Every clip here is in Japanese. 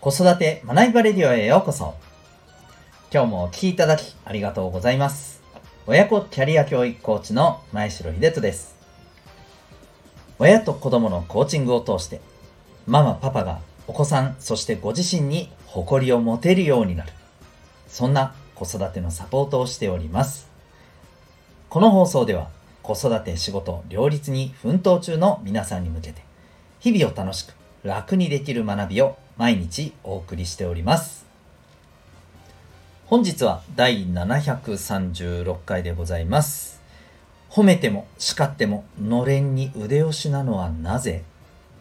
子育て学びバレディオへようこそ。今日もお聴きいただきありがとうございます。親子キャリア教育コーチの前城秀人です。親と子供のコーチングを通して、ママパパがお子さん、そしてご自身に誇りを持てるようになる。そんな子育てのサポートをしております。この放送では子育て仕事両立に奮闘中の皆さんに向けて日々を楽しく楽にできる学びを毎日お送りしております。本日は第736回でございます。褒めても叱ってものれんに腕押しなのはなぜ？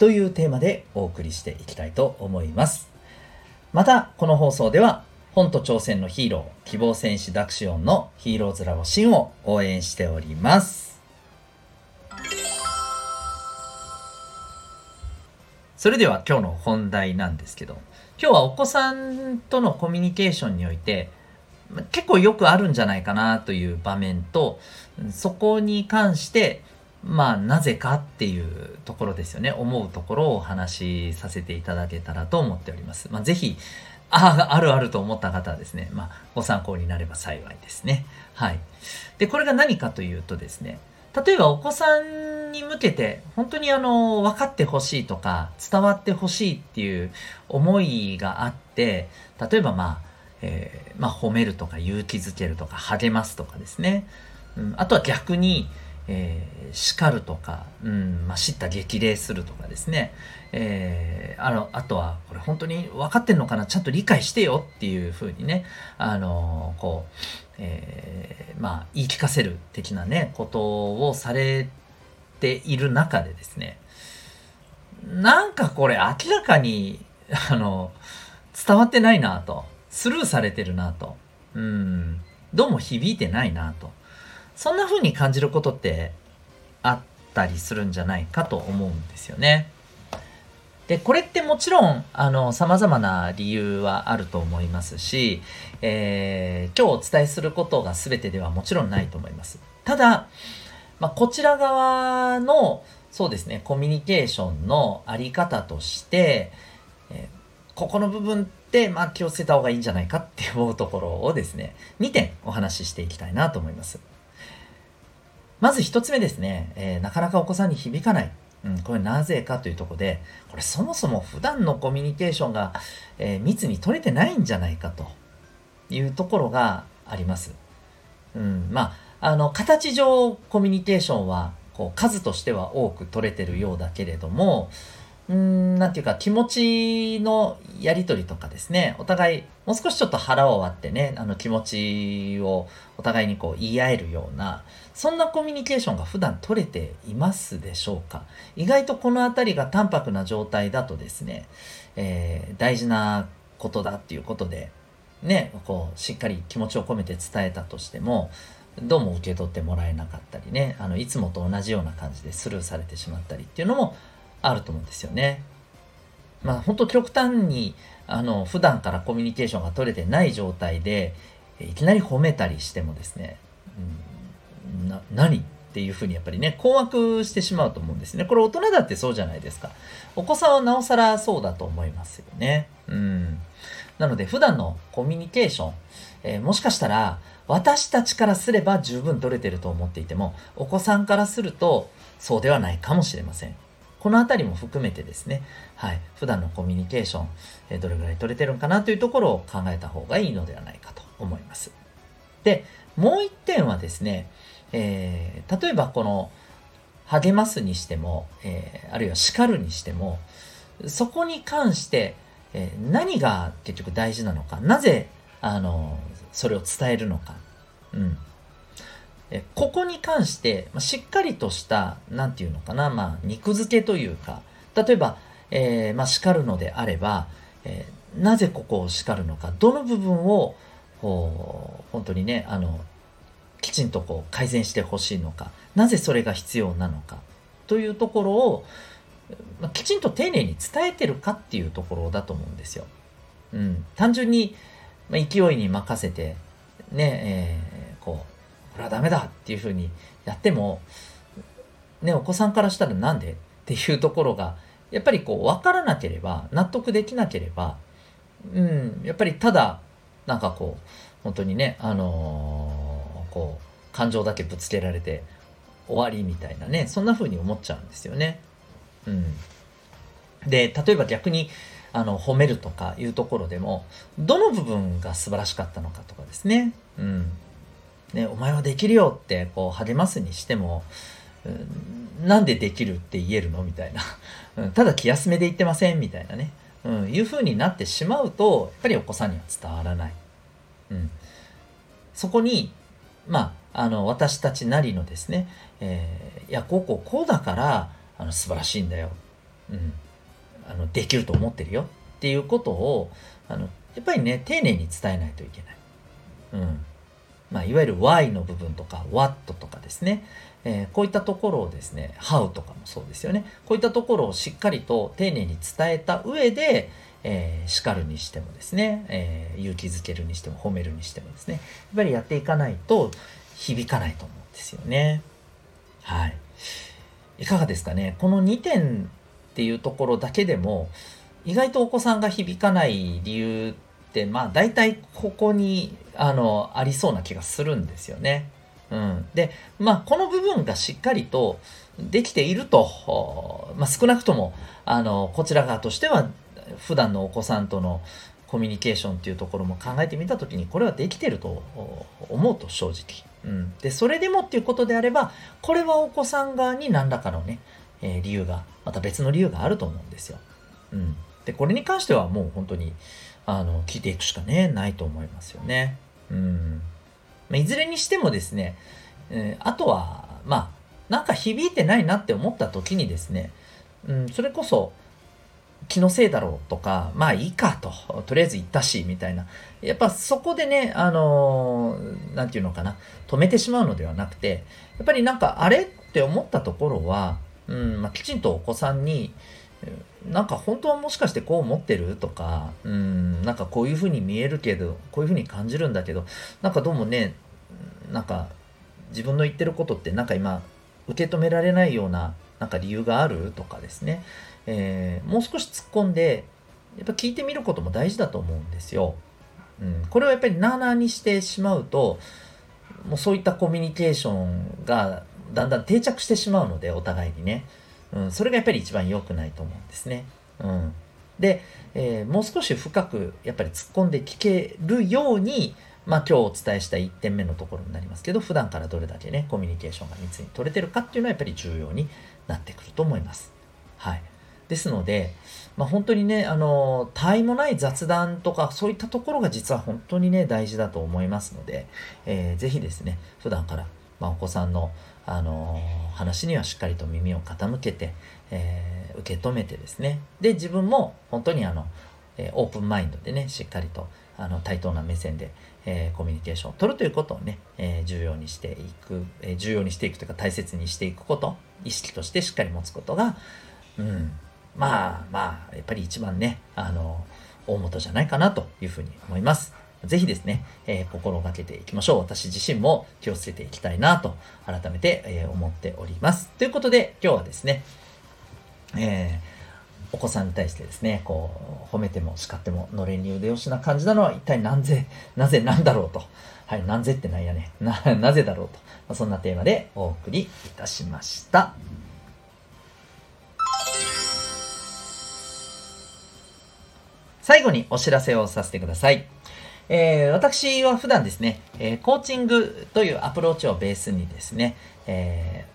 というテーマでお送りしていきたいと思います。また、この放送では本と挑戦のヒーロー、希望戦士ダクシオンのヒーローズラボシンを応援しております。それでは今日の本題なんですけど、今日はお子さんとのコミュニケーションにおいて、結構よくあるんじゃないかなという場面と、そこに関して、まあなぜかっていうところですよね。思うところをお話しさせていただけたらと思っております。まあぜひ、ああ、あるあると思った方はですね、まあご参考になれば幸いですね。はい。で、これが何かというとですね、例えばお子さんに向けて本当にあの分かってほしいとか伝わってほしいっていう思いがあって例えばまあ、えー、まあ、褒めるとか勇気づけるとか励ますとかですね、うん、あとは逆に、えー、叱るとか、うんまあ、叱咤激励するとかですね、えー、あのあとはこれ本当に分かってんのかな？ちゃんと理解してよっていうふうにねあのこうえー、まあ、言い聞かせる的なね、ことをされている中でですね、なんかこれ明らかに、あの、伝わってないなと、スルーされてるなと、うん、どうも響いてないなと、そんな風に感じることってあったりするんじゃないかと思うんですよね。で、これってもちろん、あの、様々な理由はあると思いますし、えー、今日お伝えすることが全てではもちろんないと思います。ただ、まあ、こちら側の、そうですね、コミュニケーションのあり方として、えー、ここの部分って、まあ、気をつけた方がいいんじゃないかって思うところをですね、2点お話ししていきたいなと思います。まず1つ目ですね、えー、なかなかお子さんに響かない。うん、これなぜかというとこで、これそもそも普段のコミュニケーションが、えー、密に取れてないんじゃないかというところがあります。うん、まあ、あの、形上コミュニケーションは、こう、数としては多く取れてるようだけれども、うん、なんていうか気持ちのやりとりとかですね、お互いもう少しちょっと腹を割ってね、あの気持ちをお互いにこう言い合えるような、そんなコミュニケーションが普段取れていますでしょうか。意外とこの辺りが淡白な状態だとですね、えー、大事なことだっていうことで、ね、こう、しっかり気持ちを込めて伝えたとしても、どうも受け取ってもらえなかったりね、あの、いつもと同じような感じでスルーされてしまったりっていうのもあると思うんですよね。まあ本当極端にあの普段からコミュニケーションが取れてない状態でいきなり褒めたりしてもですね、うん、な何っていうふうにやっぱりね困惑してしまうと思うんですね。これ大人だってそうじゃないですか。お子さんはなおさらそうだと思いますよね。うん。なので普段のコミュニケーション、えー、もしかしたら私たちからすれば十分取れてると思っていてもお子さんからするとそうではないかもしれません。このあたりも含めてですね、はい、普段のコミュニケーション、えどれぐらい取れてるんかなというところを考えた方がいいのではないかと思います。で、もう一点はですね、えー、例えばこの励ますにしても、えー、あるいは叱るにしても、そこに関して、えー、何が結局大事なのか、なぜ、あの、それを伝えるのか、うん。ここに関して、しっかりとした、なんていうのかな、まあ、肉付けというか、例えば、えー、まあ、叱るのであれば、えー、なぜここを叱るのか、どの部分を、こう、本当にね、あの、きちんとこう改善してほしいのか、なぜそれが必要なのか、というところを、まあ、きちんと丁寧に伝えてるかっていうところだと思うんですよ。うん。単純に、まあ、勢いに任せて、ね、えー、こ、れはダメだっていうふうにやっても、ね、お子さんからしたらなんで？っていうところが、やっぱりこう分からなければ、納得できなければ、うん、やっぱりただなんかこう本当にねあのー、こう感情だけぶつけられて終わりみたいなねそんな風に思っちゃうんですよね。うん、で例えば逆にあの褒めるとかいうところでもどの部分が素晴らしかったのかとかですね,、うん。ねお前はできるよってこう励ますにしても、うん、なんでできるって言えるの？みたいな、うん、ただ気休めで言ってません？みたいなね、うん、いう風になってしまうとやっぱりお子さんには伝わらない、うん、そこにまああの私たちなりのですね、えー、いやこうこうこうだからあの素晴らしいんだよ、うん、あのできると思ってるよ。っていうことをあのやっぱりね丁寧に伝えないといけない。うん。まあ、いわゆる Y の部分とか What とかですね、えー、こういったところをですね How とかもそうですよね。こういったところをしっかりと丁寧に伝えた上で、えー、叱るにしてもですね、えー、勇気づけるにしても褒めるにしてもですね。やっぱりやっていかないと響かないと思うんですよね。はい。いかがですかね。この2点っていうところだけでも意外とお子さんが響かない理由ってまあ大体ここにあのありそうな気がするんですよね。うん、でまあこの部分がしっかりとできていると、まあ、少なくともあのこちら側としては普段のお子さんとのコミュニケーションっていうところも考えてみた時にこれはできてると思うと正直、うん、でそれでもっていうことであればこれはお子さん側に何らかのねえー、理由が、また別の理由があると思うんですよ。うん。で、これに関してはもう本当に、あの、聞いていくしかね、ないと思いますよね。うん。まあ、いずれにしてもですね、えー、あとは、まあ、なんか響いてないなって思った時にですね、うん、それこそ、気のせいだろうとか、まあいいかと、とりあえず行ったし、みたいな。やっぱそこでね、あのー、なんていうのかな、止めてしまうのではなくて、やっぱりなんかあれって思ったところは、うんまあ、きちんとお子さんになんか本当はもしかしてこう思ってるとか、うん、なんかこういうふうに見えるけど、こういうふうに感じるんだけど、なんかどうもね、なんか自分の言ってることってなんか今受け止められないようななんか理由があるとかですね、えー、もう少し突っ込んで、やっぱ聞いてみることも大事だと思うんですよ。うん、これをやっぱりなあなあにしてしまうと、もうそういったコミュニケーションがだんだん定着してしまうので、お互いにね。うん、それがやっぱり一番良くないと思うんですね。うん。で、えー、もう少し深くやっぱり突っ込んで聞けるように、まあ今日お伝えした1点目のところになりますけど、普段からどれだけね、コミュニケーションが密に取れてるかっていうのはやっぱり重要になってくると思います。はい。ですので、まあ、本当にね、あの、他愛もない雑談とか、そういったところが実は本当にね、大事だと思いますので、えー、ぜひですね、普段から、まあ、お子さんのあの話にはしっかりと耳を傾けて、えー、受け止めてですねで自分も本当にあの、えー、オープンマインドでねしっかりとあの対等な目線で、えー、コミュニケーションを取るということをね、えー、重要にしていく、えー、重要にしていくというか大切にしていくこと意識としてしっかり持つことが、うん、まあまあやっぱり一番ねあの大元じゃないかなというふうに思います。ぜひですね、えー、心がけていきましょう。私自身も気をつけていきたいなと、改めて、えー、思っております。ということで、今日はですね、えーお子さんに対してですね、こう、褒めても叱っても、のれんに腕押しな感じなのは一体何ぜ、なぜなんだろうと。はい、何ぜってなんやね。な、なぜだろうと。まあ、そんなテーマでお送りいたしました。最後にお知らせをさせてください。えー、私は普段ですね、えー、コーチングというアプローチをベースにですね、え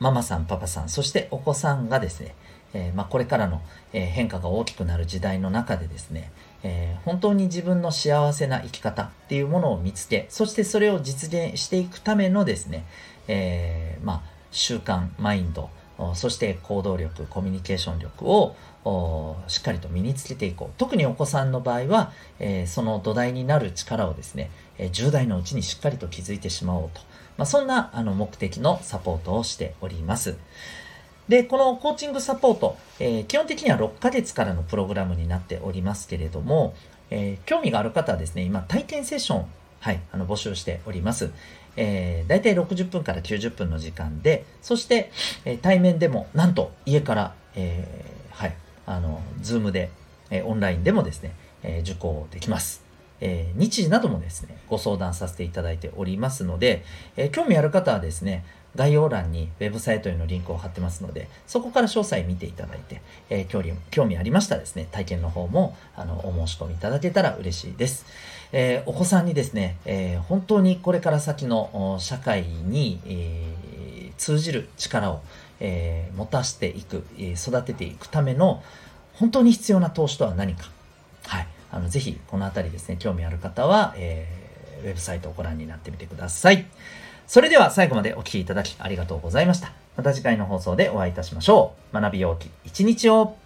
ー、ママさん、パパさん、そしてお子さんがですね、えまあ、これからの、え変化が大きくなる時代の中でですね、え本当に自分の幸せな生き方っていうものを見つけ、そしてそれを実現していくためのですね、えまあ、習慣、マインド、そして行動力、コミュニケーション力をしっかりと身につけていこう。特にお子さんの場合は、えー、その土台になる力をですね、えー、10代のうちにしっかりと築いてしまおうと。まあ、そんなあの目的のサポートをしております。で、このコーチングサポート、えー、基本的には6ヶ月からのプログラムになっておりますけれども、えー、興味がある方はですね、今体験セッション、はい、あの募集しております。えー、大体60分から90分の時間で、そして、えー、対面でも、なんと家から、えー、はい、あの、 Zoom で、えオンラインでもですね、えー、受講できます。えー、日時などもですね、ご相談させていただいておりますので、えー、興味ある方はですね、概要欄にウェブサイトへのリンクを貼ってますので、そこから詳細見ていただいて、えー、興味興味ありましたらですね、体験の方もあのお申し込みいただけたら嬉しいです。えお子さんにですね、え本当にこれから先の社会に、え通じる力を、え持たせていく、え育てていくための本当に必要な投資とは何か。はい。あの、ぜひ、このあたりですね、興味ある方は、えー、ウェブサイトをご覧になってみてください。それでは最後までお聴きいただきありがとうございました。また次回の放送でお会いいたしましょう。学びようき一日を